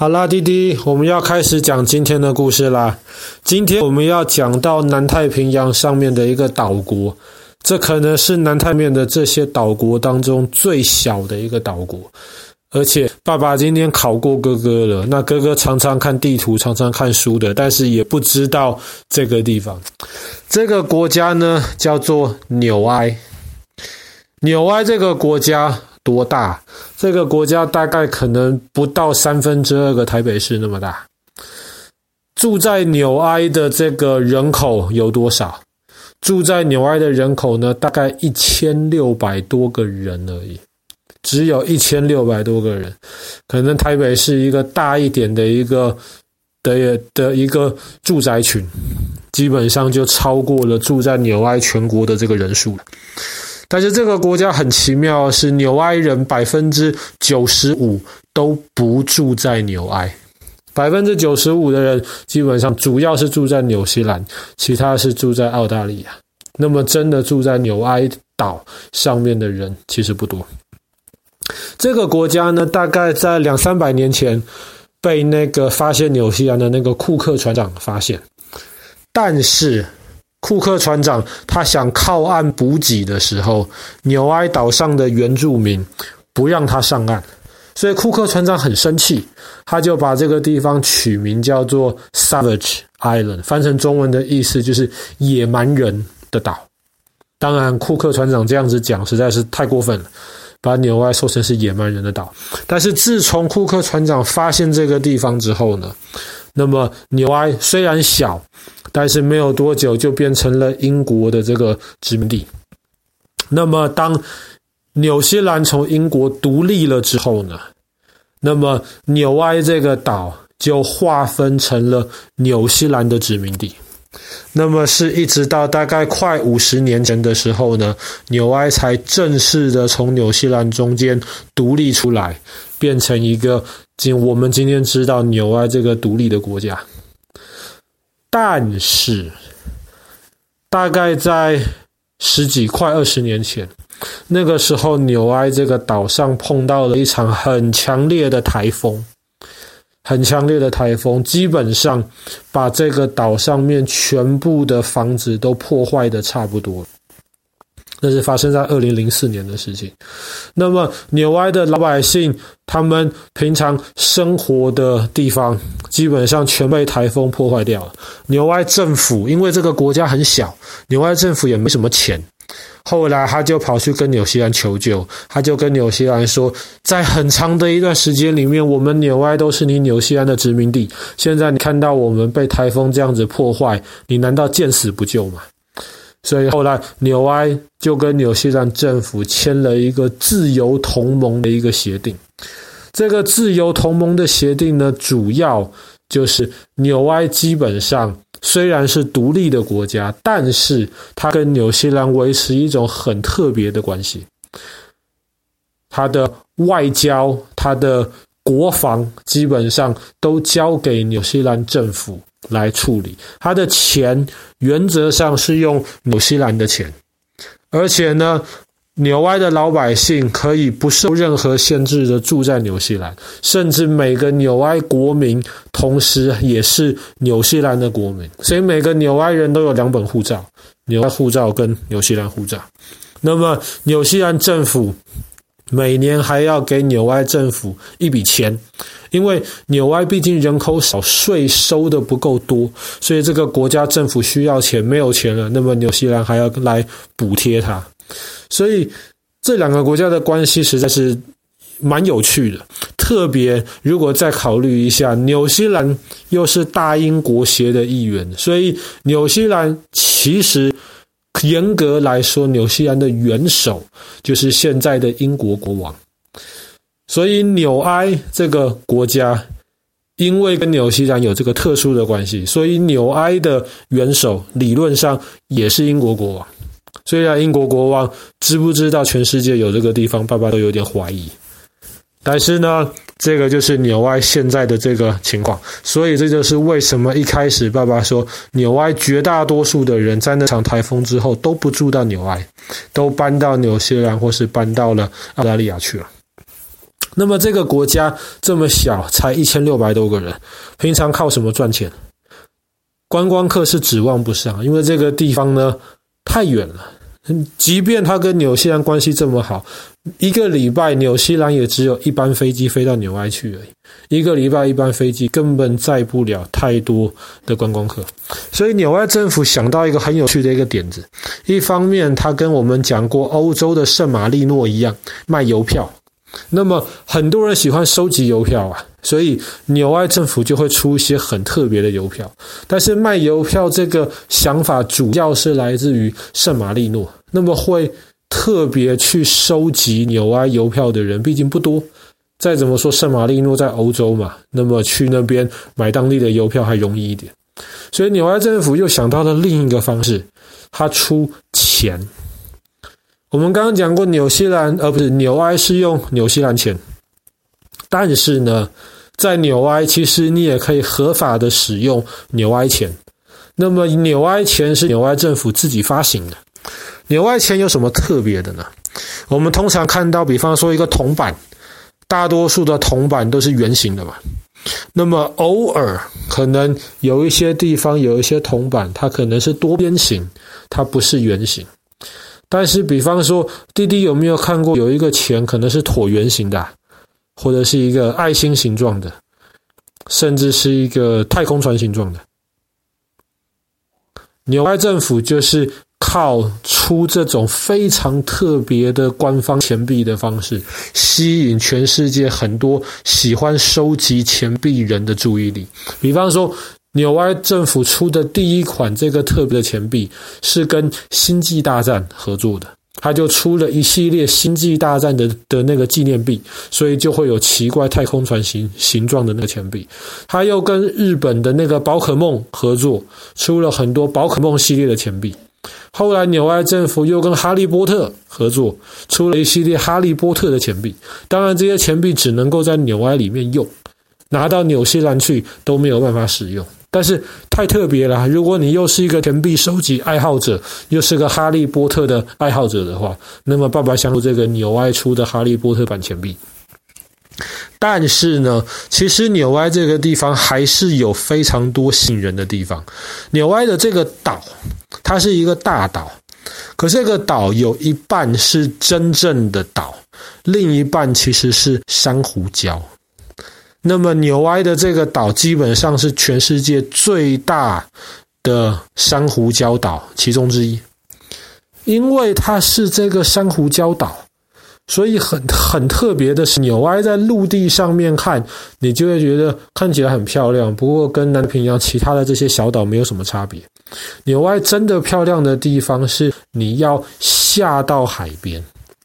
好啦，弟弟，我们要开始讲今天的故事啦。今天我们要讲到南太平洋上面的一个岛国，这可能是南太面的这些岛国当中最小的一个岛国。而且，爸爸今天考过哥哥了。那哥哥常常看地图，常常看书的，但是也不知道这个地方。这个国家呢，叫做纽埃。纽埃这个国家。多大？这个国家大概可能不到三分之二个台北市那么大。住在纽埃的这个人口有多少？住在纽埃的人口呢？大概一千六百多个人而已，只有一千六百多个人。可能台北是一个大一点的一个的的一个住宅群，基本上就超过了住在纽埃全国的这个人数了。但是这个国家很奇妙，是纽埃人百分之九十五都不住在纽埃，百分之九十五的人基本上主要是住在纽西兰，其他是住在澳大利亚。那么真的住在纽埃岛上面的人其实不多。这个国家呢，大概在两三百年前被那个发现纽西兰的那个库克船长发现，但是。库克船长他想靠岸补给的时候，纽埃岛上的原住民不让他上岸，所以库克船长很生气，他就把这个地方取名叫做 Savage Island，翻成中文的意思就是野蛮人的岛。当然，库克船长这样子讲实在是太过分了，把纽埃说成是野蛮人的岛。但是自从库克船长发现这个地方之后呢，那么纽埃虽然小。但是没有多久就变成了英国的这个殖民地。那么当纽西兰从英国独立了之后呢，那么纽埃这个岛就划分成了纽西兰的殖民地。那么是一直到大概快五十年前的时候呢，纽埃才正式的从纽西兰中间独立出来，变成一个今我们今天知道纽埃这个独立的国家。但是，大概在十几快二十年前，那个时候，纽埃这个岛上碰到了一场很强烈的台风，很强烈的台风，基本上把这个岛上面全部的房子都破坏的差不多。那是发生在二零零四年的事情。那么，纽埃的老百姓，他们平常生活的地方，基本上全被台风破坏掉了。纽埃政府因为这个国家很小，纽埃政府也没什么钱，后来他就跑去跟纽西兰求救，他就跟纽西兰说，在很长的一段时间里面，我们纽埃都是你纽西兰的殖民地，现在你看到我们被台风这样子破坏，你难道见死不救吗？所以后来，纽埃就跟纽西兰政府签了一个自由同盟的一个协定。这个自由同盟的协定呢，主要就是纽埃基本上虽然是独立的国家，但是它跟纽西兰维持一种很特别的关系。它的外交、它的国防基本上都交给纽西兰政府。来处理，他的钱原则上是用纽西兰的钱，而且呢，纽埃的老百姓可以不受任何限制的住在纽西兰，甚至每个纽埃国民同时也是纽西兰的国民，所以每个纽埃人都有两本护照，纽埃护照跟纽西兰护照。那么纽西兰政府每年还要给纽埃政府一笔钱。因为纽埃毕竟人口少，税收的不够多，所以这个国家政府需要钱，没有钱了，那么纽西兰还要来补贴它，所以这两个国家的关系实在是蛮有趣的。特别如果再考虑一下，纽西兰又是大英国协的一员，所以纽西兰其实严格来说，纽西兰的元首就是现在的英国国王。所以纽埃这个国家，因为跟纽西兰有这个特殊的关系，所以纽埃的元首理论上也是英国国王。虽然英国国王知不知道全世界有这个地方，爸爸都有点怀疑。但是呢，这个就是纽埃现在的这个情况。所以这就是为什么一开始爸爸说，纽埃绝大多数的人在那场台风之后都不住到纽埃，都搬到纽西兰或是搬到了澳大利亚去了。那么这个国家这么小，才一千六百多个人，平常靠什么赚钱？观光客是指望不上，因为这个地方呢太远了。即便他跟纽西兰关系这么好，一个礼拜纽西兰也只有一班飞机飞到纽埃去而已。一个礼拜一班飞机根本载不了太多的观光客，所以纽埃政府想到一个很有趣的一个点子。一方面，他跟我们讲过欧洲的圣马力诺一样卖邮票，那么很多人喜欢收集邮票啊。所以纽埃政府就会出一些很特别的邮票，但是卖邮票这个想法主要是来自于圣马力诺。那么会特别去收集纽埃邮票的人毕竟不多。再怎么说，圣马力诺在欧洲嘛，那么去那边买当地的邮票还容易一点。所以纽埃政府又想到了另一个方式，他出钱。我们刚刚讲过，纽西兰呃不是纽埃是用纽西兰钱。但是呢，在纽埃，其实你也可以合法的使用纽埃钱。那么纽埃钱是纽埃政府自己发行的。纽外钱有什么特别的呢？我们通常看到，比方说一个铜板，大多数的铜板都是圆形的嘛。那么偶尔可能有一些地方有一些铜板，它可能是多边形，它不是圆形。但是比方说，弟弟有没有看过有一个钱可能是椭圆形的？或者是一个爱心形状的，甚至是一个太空船形状的。纽埃政府就是靠出这种非常特别的官方钱币的方式，吸引全世界很多喜欢收集钱币人的注意力。比方说，纽埃政府出的第一款这个特别的钱币是跟《星际大战》合作的。他就出了一系列星际大战的的那个纪念币，所以就会有奇怪太空船形形状的那个钱币。他又跟日本的那个宝可梦合作，出了很多宝可梦系列的钱币。后来纽埃政府又跟哈利波特合作，出了一系列哈利波特的钱币。当然，这些钱币只能够在纽埃里面用，拿到纽西兰去都没有办法使用。但是太特别了，如果你又是一个钱币收集爱好者，又是个哈利波特的爱好者的话，那么爸爸想出这个纽埃出的哈利波特版钱币。但是呢，其实纽埃这个地方还是有非常多吸引人的地方。纽埃的这个岛，它是一个大岛，可这个岛有一半是真正的岛，另一半其实是珊瑚礁。那么纽埃的这个岛基本上是全世界最大的珊瑚礁岛其中之一，因为它是这个珊瑚礁岛，所以很很特别的是，纽埃在陆地上面看，你就会觉得看起来很漂亮，不过跟南平洋其他的这些小岛没有什么差别。纽埃真的漂亮的地方是你要下到海边。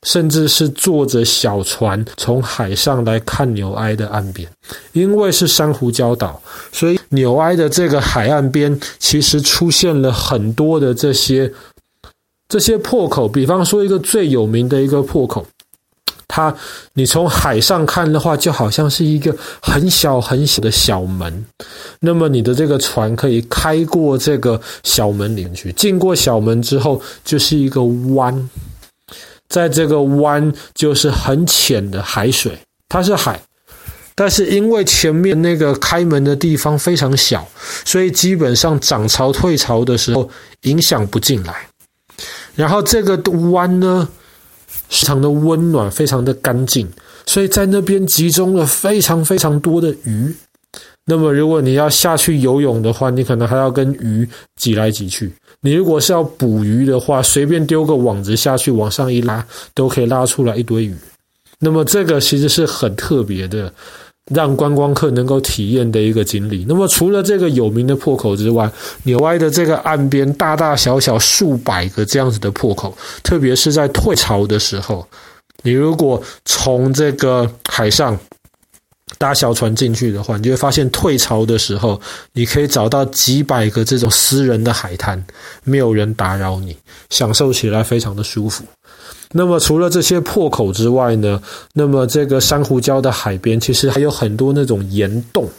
甚至是坐着小船从海上来看纽埃的岸边，因为是珊瑚礁岛，所以纽埃的这个海岸边其实出现了很多的这些这些破口。比方说，一个最有名的一个破口，它你从海上看的话，就好像是一个很小很小的小门。那么你的这个船可以开过这个小门里面去，进过小门之后，就是一个湾。在这个湾就是很浅的海水，它是海，但是因为前面那个开门的地方非常小，所以基本上涨潮退潮的时候影响不进来。然后这个湾呢，非常的温暖，非常的干净，所以在那边集中了非常非常多的鱼。那么如果你要下去游泳的话，你可能还要跟鱼挤来挤去。你如果是要捕鱼的话，随便丢个网子下去，往上一拉，都可以拉出来一堆鱼。那么这个其实是很特别的，让观光客能够体验的一个经历。那么除了这个有名的破口之外，纽埃的这个岸边大大小小数百个这样子的破口，特别是在退潮的时候，你如果从这个海上。搭小船进去的话，你就会发现退潮的时候，你可以找到几百个这种私人的海滩，没有人打扰你，享受起来非常的舒服。那么除了这些破口之外呢，那么这个珊瑚礁的海边其实还有很多那种岩洞。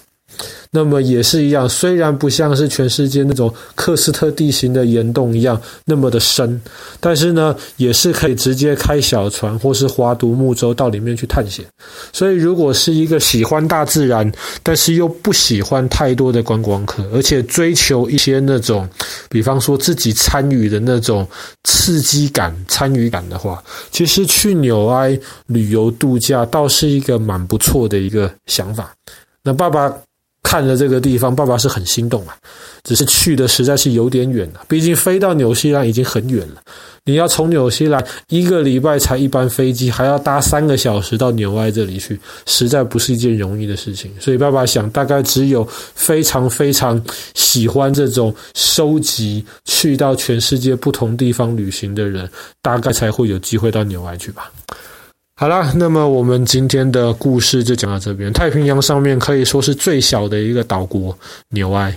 那么也是一样，虽然不像是全世界那种喀斯特地形的岩洞一样那么的深，但是呢，也是可以直接开小船或是划独木舟到里面去探险。所以，如果是一个喜欢大自然，但是又不喜欢太多的观光客，而且追求一些那种，比方说自己参与的那种刺激感、参与感的话，其实去纽埃旅游度假倒是一个蛮不错的一个想法。那爸爸。看了这个地方，爸爸是很心动啊，只是去的实在是有点远了。毕竟飞到纽西兰已经很远了，你要从纽西兰一个礼拜才一班飞机，还要搭三个小时到纽埃这里去，实在不是一件容易的事情。所以爸爸想，大概只有非常非常喜欢这种收集，去到全世界不同地方旅行的人，大概才会有机会到纽埃去吧。好啦，那么我们今天的故事就讲到这边。太平洋上面可以说是最小的一个岛国——纽埃。